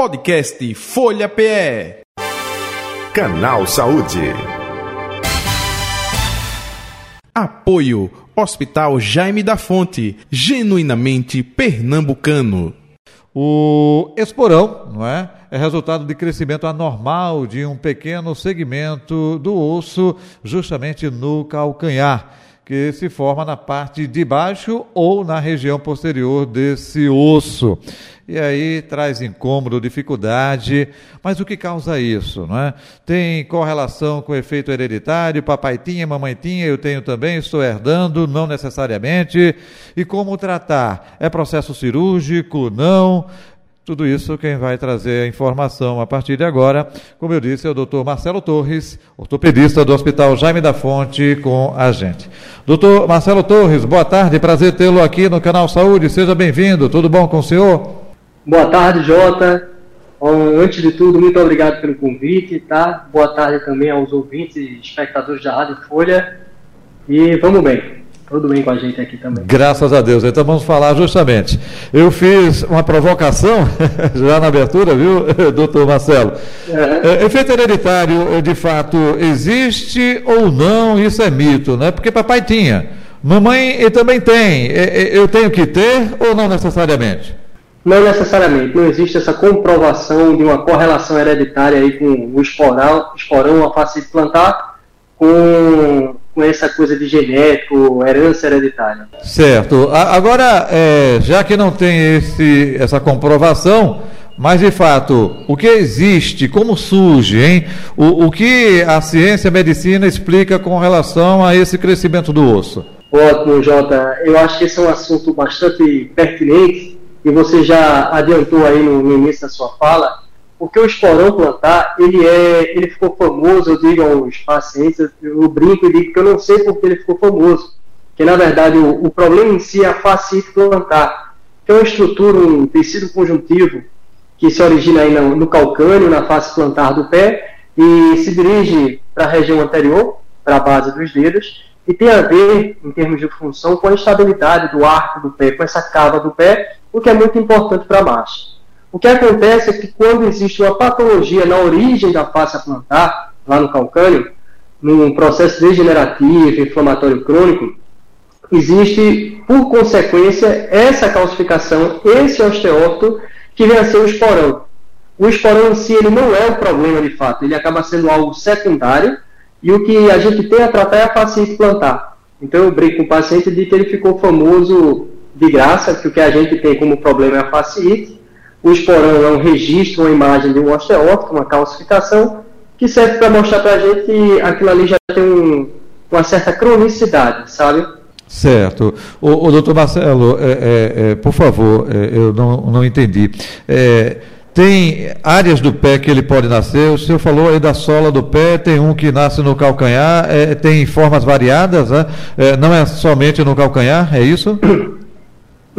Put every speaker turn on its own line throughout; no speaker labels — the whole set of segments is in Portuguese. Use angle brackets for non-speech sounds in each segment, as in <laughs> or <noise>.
Podcast Folha PE.
Canal Saúde.
Apoio Hospital Jaime da Fonte, genuinamente pernambucano.
O esporão, não é? É resultado de crescimento anormal de um pequeno segmento do osso, justamente no calcanhar que se forma na parte de baixo ou na região posterior desse osso. E aí traz incômodo, dificuldade. Mas o que causa isso? Não é? Tem correlação com efeito hereditário? Papai tinha, mamãe tinha, eu tenho também, estou herdando, não necessariamente. E como tratar? É processo cirúrgico? Não? Tudo isso quem vai trazer a informação a partir de agora, como eu disse, é o doutor Marcelo Torres, ortopedista do Hospital Jaime da Fonte, com a gente. Doutor Marcelo Torres, boa tarde, prazer tê-lo aqui no Canal Saúde, seja bem-vindo, tudo bom com o senhor?
Boa tarde, Jota. Antes de tudo, muito obrigado pelo convite, tá? Boa tarde também aos ouvintes e espectadores da Rádio Folha. E vamos bem tudo bem com a gente aqui também.
Graças a Deus. Então vamos falar justamente. Eu fiz uma provocação <laughs> já na abertura, viu, <laughs> doutor Marcelo? É. Efeito hereditário, de fato, existe ou não? Isso é mito, né? Porque papai tinha. Mamãe também tem. Eu tenho que ter ou não necessariamente?
Não necessariamente. Não existe essa comprovação de uma correlação hereditária aí com o esporão, esporão a face plantar com com essa coisa de genético, herança hereditária.
Certo. Agora, é, já que não tem esse, essa comprovação, mas de fato, o que existe, como surge, hein? O, o que a ciência a medicina explica com relação a esse crescimento do osso?
Ótimo, Jota. Eu acho que esse é um assunto bastante pertinente e você já adiantou aí no, no início da sua fala porque o esporão plantar, ele é, ele ficou famoso, eu digo aos pacientes, eu brinco e digo que eu não sei porque ele ficou famoso, que na verdade o, o problema em si é a fascite plantar, que é uma estrutura, um tecido conjuntivo que se origina aí no, no calcâneo, na face plantar do pé e se dirige para a região anterior, para a base dos dedos, e tem a ver, em termos de função, com a estabilidade do arco do pé, com essa cava do pé, o que é muito importante para a marcha. O que acontece é que quando existe uma patologia na origem da face plantar, lá no calcânio, num processo degenerativo, inflamatório crônico, existe, por consequência, essa calcificação, esse osteófito, que vem a ser o esporão. O esporão em si ele não é o problema de fato, ele acaba sendo algo secundário, e o que a gente tem a tratar é a fascite plantar. Então eu brinco com o paciente de que ele ficou famoso de graça, que o que a gente tem como problema é a fascite, o esporão é um registro, uma imagem de um osteótico, uma calcificação, que serve para mostrar para a gente que aquilo ali já tem um, uma certa cronicidade, sabe?
Certo. O, o doutor Marcelo, é, é, é, por favor, é, eu não, não entendi. É, tem áreas do pé que ele pode nascer, o senhor falou aí da sola do pé, tem um que nasce no calcanhar, é, tem formas variadas, né? não é somente no calcanhar, é isso? <clears throat>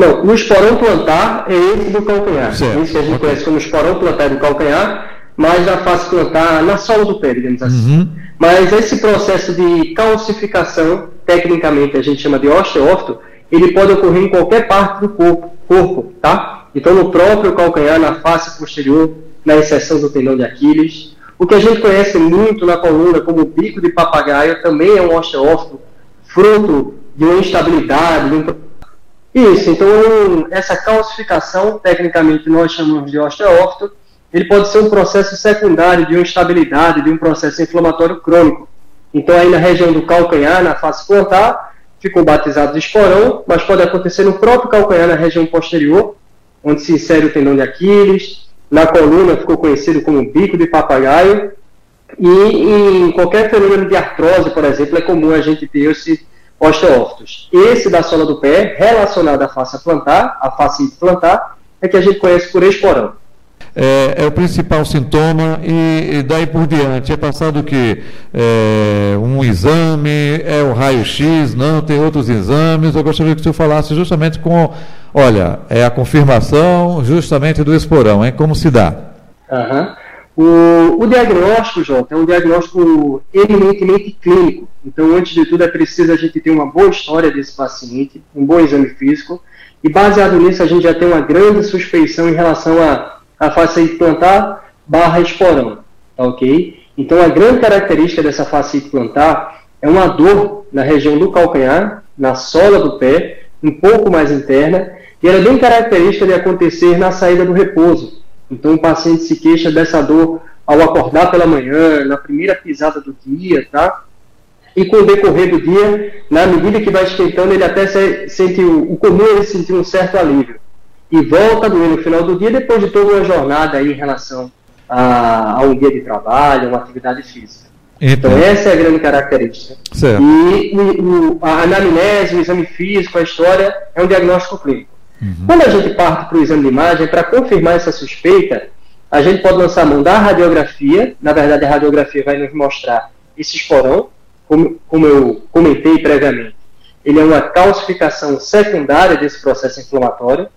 Não, o esporão plantar é esse do calcanhar. Certo. Isso que a gente okay. conhece como esporão plantar do calcanhar, mas na face plantar na sola do pé, digamos assim. Uhum. Mas esse processo de calcificação, tecnicamente a gente chama de osteófito, ele pode ocorrer em qualquer parte do corpo, corpo tá? Então no próprio calcanhar, na face posterior, na inserção do tendão de Aquiles. O que a gente conhece muito na coluna como bico de papagaio também é um osteófito, fruto de uma instabilidade, de um isso, então essa calcificação, tecnicamente nós chamamos de osteófito, ele pode ser um processo secundário de uma instabilidade, de um processo inflamatório crônico. Então aí na região do calcanhar, na face plantar, ficou batizado de esporão, mas pode acontecer no próprio calcanhar, na região posterior, onde se insere o tendão de Aquiles, na coluna ficou conhecido como bico de papagaio, e em qualquer fenômeno de artrose, por exemplo, é comum a gente ter esse osteófitos. Esse da sola do pé, relacionado à face plantar, à face plantar, é que a gente conhece por esporão.
É, é, o principal sintoma e, e, daí por diante é passado que é, um exame, é o raio-x, não, tem outros exames. Eu gostaria que o senhor falasse justamente com, olha, é a confirmação justamente do esporão, hein? Como se dá?
Uhum. O, o diagnóstico, Jota, é um diagnóstico eminentemente clínico. Então, antes de tudo, é preciso a gente ter uma boa história desse paciente, um bom exame físico, e baseado nisso, a gente já tem uma grande suspeição em relação a a fasciite plantar barra esporão, tá ok? Então a grande característica dessa fasciite plantar é uma dor na região do calcanhar, na sola do pé, um pouco mais interna, e ela é bem característica de acontecer na saída do repouso. Então o paciente se queixa dessa dor ao acordar pela manhã, na primeira pisada do dia, tá? E com o decorrer do dia, na medida que vai esquentando, ele até sente o, o comum ele sentir um certo alívio. E volta a doer no final do dia, depois de toda uma jornada aí em relação a, a um dia de trabalho, uma atividade física. Então, essa é a grande característica.
Certo.
E o, o, a anamnese, o exame físico, a história, é um diagnóstico clínico. Uhum. Quando a gente parte para o exame de imagem, para confirmar essa suspeita, a gente pode lançar a mão da radiografia. Na verdade, a radiografia vai nos mostrar esse esporão, como, como eu comentei previamente. Ele é uma calcificação secundária desse processo inflamatório.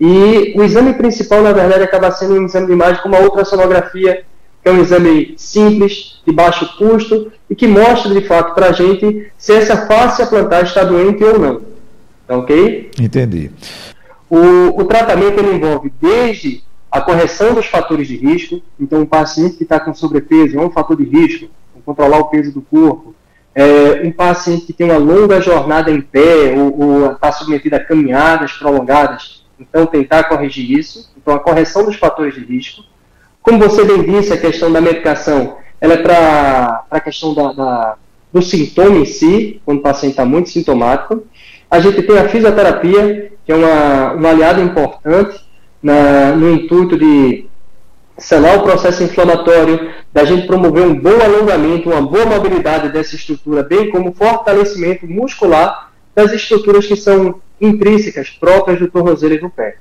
E o exame principal, na verdade, acaba sendo um exame de imagem como a ultrassonografia é um exame simples, de baixo custo e que mostra de fato para a gente se essa face a plantar está doente ou não. Tá ok?
Entendi.
O, o tratamento envolve desde a correção dos fatores de risco, então um paciente que está com sobrepeso é um fator de risco, controlar o peso do corpo, é, um paciente que tem uma longa jornada em pé ou está submetido a caminhadas prolongadas, então tentar corrigir isso, então a correção dos fatores de risco, como você bem disse, a questão da medicação, ela é para a questão da, da, do sintoma em si, quando o paciente está muito sintomático. A gente tem a fisioterapia, que é uma, um aliado importante na, no intuito de selar o processo inflamatório, da gente promover um bom alongamento, uma boa mobilidade dessa estrutura, bem como fortalecimento muscular das estruturas que são intrínsecas, próprias do tornozelo e do pé.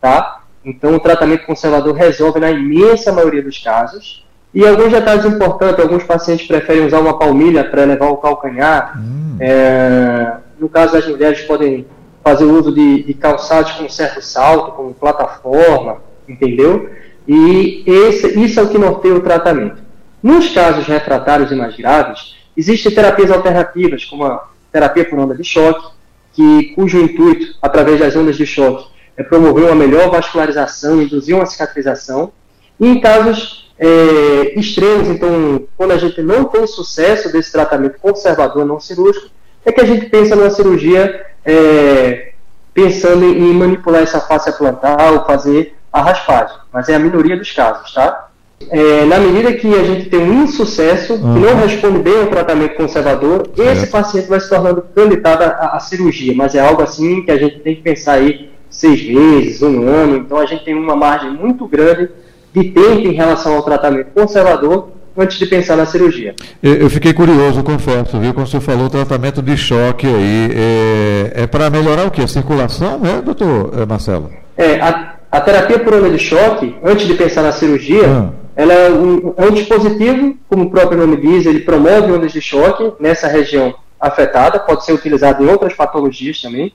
Tá? Então, o tratamento conservador resolve na imensa maioria dos casos. E alguns detalhes importantes, alguns pacientes preferem usar uma palmilha para elevar o calcanhar. Hum. É, no caso das mulheres, podem fazer uso de, de calçados com certo salto, como plataforma, entendeu? E esse, isso é o que norteia o tratamento. Nos casos refratários e mais graves, existem terapias alternativas, como a terapia por onda de choque, que, cujo intuito, através das ondas de choque, é promover uma melhor vascularização, induzir uma cicatrização. E em casos é, extremos, então, quando a gente não tem sucesso desse tratamento conservador não cirúrgico, é que a gente pensa numa cirurgia é, pensando em manipular essa face plantar ou fazer a raspagem. Mas é a minoria dos casos, tá? É, na medida que a gente tem um insucesso, uhum. que não responde bem ao tratamento conservador, esse paciente vai se tornando candidato à, à cirurgia. Mas é algo assim que a gente tem que pensar aí seis meses, um ano. Então a gente tem uma margem muito grande de tempo em relação ao tratamento conservador antes de pensar na cirurgia.
Eu fiquei curioso, confesso, viu? Quando você falou tratamento de choque aí, é, é para melhorar o quê? A circulação, né, doutor eh, Marcelo?
É, a, a terapia por onda de choque, antes de pensar na cirurgia, ah. ela é um, é um dispositivo, como o próprio nome diz, ele promove ondas de choque nessa região afetada, pode ser utilizado em outras patologias também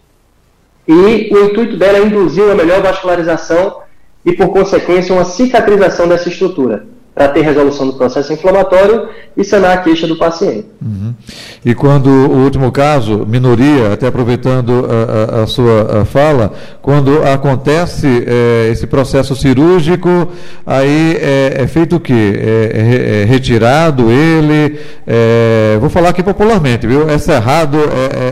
e o intuito dela é induzir uma melhor vascularização e, por consequência, uma cicatrização dessa estrutura para ter resolução do processo inflamatório e sanar a queixa do paciente.
Uhum. E quando o último caso, minoria, até aproveitando a, a, a sua a fala, quando acontece é, esse processo cirúrgico, aí é, é feito o quê? É, é, é retirado ele, é, vou falar aqui popularmente, viu? É cerrado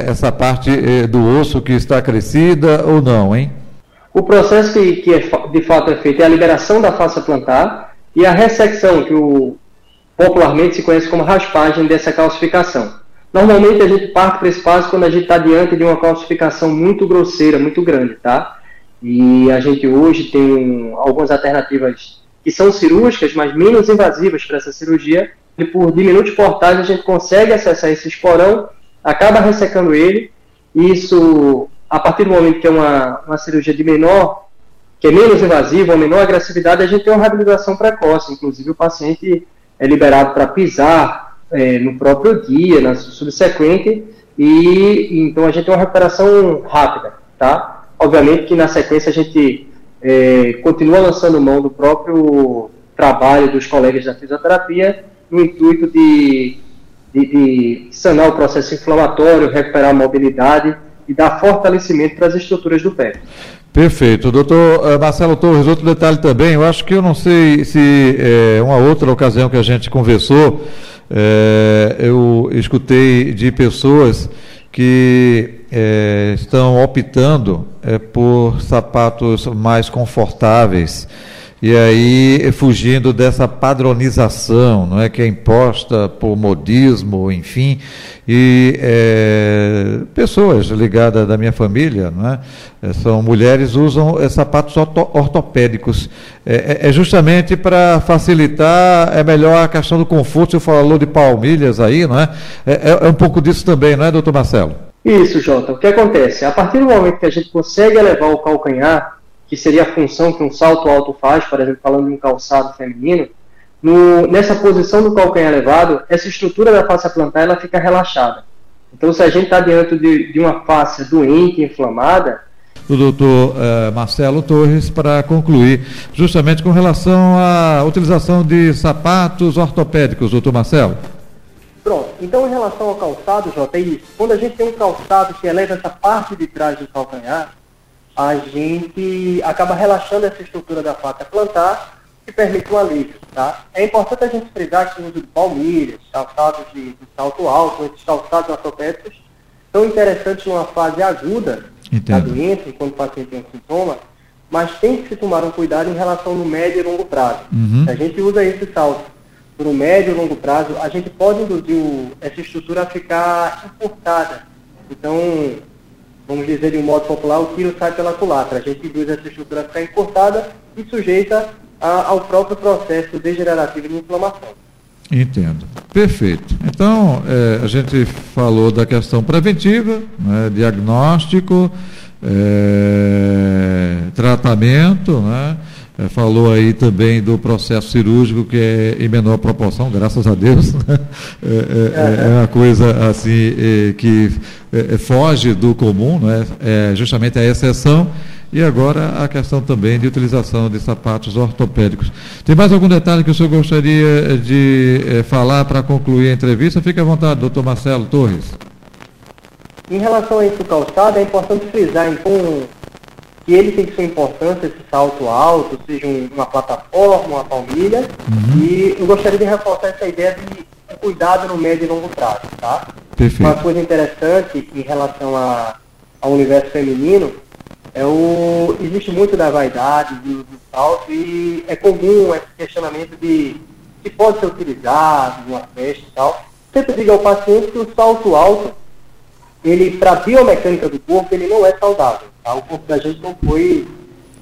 essa parte do osso que está crescida ou não, hein?
O processo que, que de fato é feito é a liberação da face plantar, e a ressecção, que o, popularmente se conhece como raspagem dessa calcificação. Normalmente a gente parte para esse passo quando a gente está diante de uma calcificação muito grosseira, muito grande, tá? E a gente hoje tem algumas alternativas que são cirúrgicas, mas menos invasivas para essa cirurgia. E por diminutos portais a gente consegue acessar esse esporão, acaba ressecando ele. E isso, a partir do momento que é uma, uma cirurgia de menor que é menos invasivo, uma menor agressividade, a gente tem uma reabilitação precoce. Inclusive, o paciente é liberado para pisar é, no próprio dia, na subsequente, e então a gente tem uma recuperação rápida, tá? Obviamente que na sequência a gente é, continua lançando mão do próprio trabalho dos colegas da fisioterapia no intuito de, de, de sanar o processo inflamatório, recuperar a mobilidade e dar fortalecimento para as estruturas do pé.
Perfeito. Doutor eh, Marcelo Torres, outro detalhe também, eu acho que eu não sei se é, uma outra ocasião que a gente conversou, é, eu escutei de pessoas que é, estão optando por sapatos mais confortáveis e aí fugindo dessa padronização, não é que é imposta por modismo, enfim, e é, pessoas ligadas da minha família, não é? é são mulheres usam é, sapatos ortopédicos, é, é, é justamente para facilitar, é melhor a questão do conforto. Você falou de palmilhas aí, não é? É, é um pouco disso também, não é, doutor Marcelo?
Isso, Jota. O que acontece? A partir do momento que a gente consegue elevar o calcanhar que seria a função que um salto alto faz, por exemplo, falando de um calçado feminino, no, nessa posição do calcanhar elevado, essa estrutura da face plantar ela fica relaxada. Então, se a gente está diante de, de, uma face doente, inflamada.
O doutor uh, Marcelo Torres, para concluir, justamente com relação à utilização de sapatos ortopédicos, doutor Marcelo.
Pronto, então em relação ao calçado, Jota, é isso. Quando a gente tem um calçado que eleva essa parte de trás do calcanhar, a gente acaba relaxando essa estrutura da faca plantar, que permite um alívio. Tá? É importante a gente frisar que o uso de palmilhas, calçados de, de salto alto, esses calçados ortopédicos, são interessantes numa fase aguda Entendo. da doença, quando o paciente tem um sintoma, mas tem que se tomar um cuidado em relação no médio e longo prazo. Uhum. A gente usa esse salto por um médio e longo prazo, a gente pode induzir o, essa estrutura a ficar encurtada. Então, vamos dizer de um modo popular, o tiro sai pela culatra. A gente induz essa estrutura ficar encurtada e sujeita a, ao próprio processo degenerativo de inflamação.
Entendo. Perfeito. Então, é, a gente falou da questão preventiva, né, diagnóstico, é, tratamento, né? É, falou aí também do processo cirúrgico que é em menor proporção, graças a Deus. Né? É, é, é, uma coisa assim é, que é, foge do comum, não é? é justamente a exceção. E agora a questão também de utilização de sapatos ortopédicos. Tem mais algum detalhe que o senhor gostaria de falar para concluir a entrevista? Fique à vontade, doutor Marcelo Torres.
Em relação a isso calçado, é importante frisar, então, que ele tem sua importância, esse salto alto, seja uma plataforma, uma palmilha, uhum. e eu gostaria de reforçar essa ideia de cuidado no médio e longo prazo, tá? Perfeito. Uma coisa interessante em relação a, ao universo feminino é o existe muito da vaidade do, do salto e é comum esse questionamento de se pode ser utilizado numa festa e tal. Sempre digo ao paciente que o salto alto, ele para a biomecânica do corpo, ele não é saudável. Tá? O corpo da gente não foi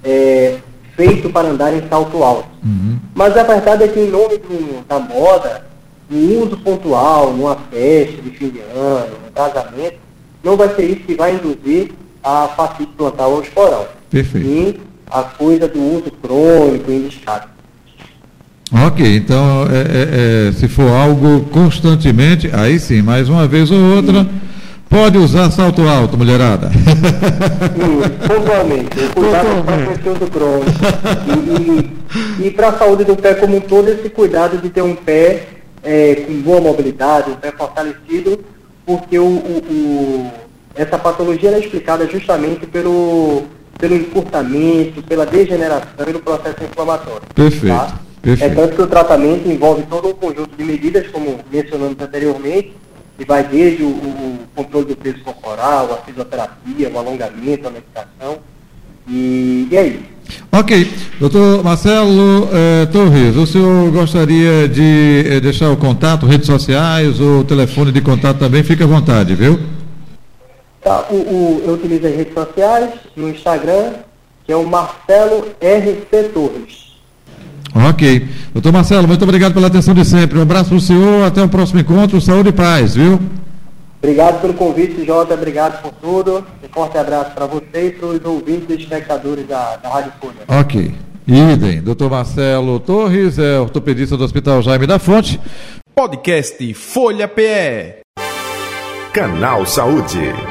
é, feito para andar em salto alto. Uhum. Mas a verdade é que, em nome do, da moda, um uso pontual, numa festa de fim de ano, um casamento, não vai ser isso que vai induzir a fascite plantar ou esporão.
Perfeito.
E a coisa do uso crônico indicado.
Ok, então é, é, é, se for algo constantemente, aí sim, mais uma vez ou outra. Sim Pode usar salto alto, mulherada.
Sim, pontualmente. Cuidado para a questão do crônico. E, e para a saúde do pé como um todo, esse cuidado de ter um pé é, com boa mobilidade, um pé fortalecido, porque o, o, o essa patologia é explicada justamente pelo, pelo encurtamento, pela degeneração e no processo inflamatório.
Perfeito. Tá? Perfeito.
É tanto que o tratamento envolve todo um conjunto de medidas, como mencionamos anteriormente, e vai desde o, o, controle do peso corporal, a fisioterapia, o alongamento, a meditação. E, e é isso.
Ok. Doutor Marcelo eh, Torres, o senhor gostaria de eh, deixar o contato, redes sociais, o telefone de contato também? Fique à vontade, viu?
Tá, o, o, eu utilizo as redes sociais, no Instagram, que é o Marcelo RC Torres.
Ok. Doutor Marcelo, muito obrigado pela atenção de sempre. Um abraço para o senhor, até o próximo encontro. Saúde e paz, viu?
Obrigado pelo convite, Jota. Obrigado por tudo. Um forte abraço para você e para os ouvintes e espectadores da, da Rádio Folha.
Ok. Idem. Doutor Marcelo Torres, é ortopedista do Hospital Jaime da Fonte.
Podcast Folha PE.
Canal Saúde.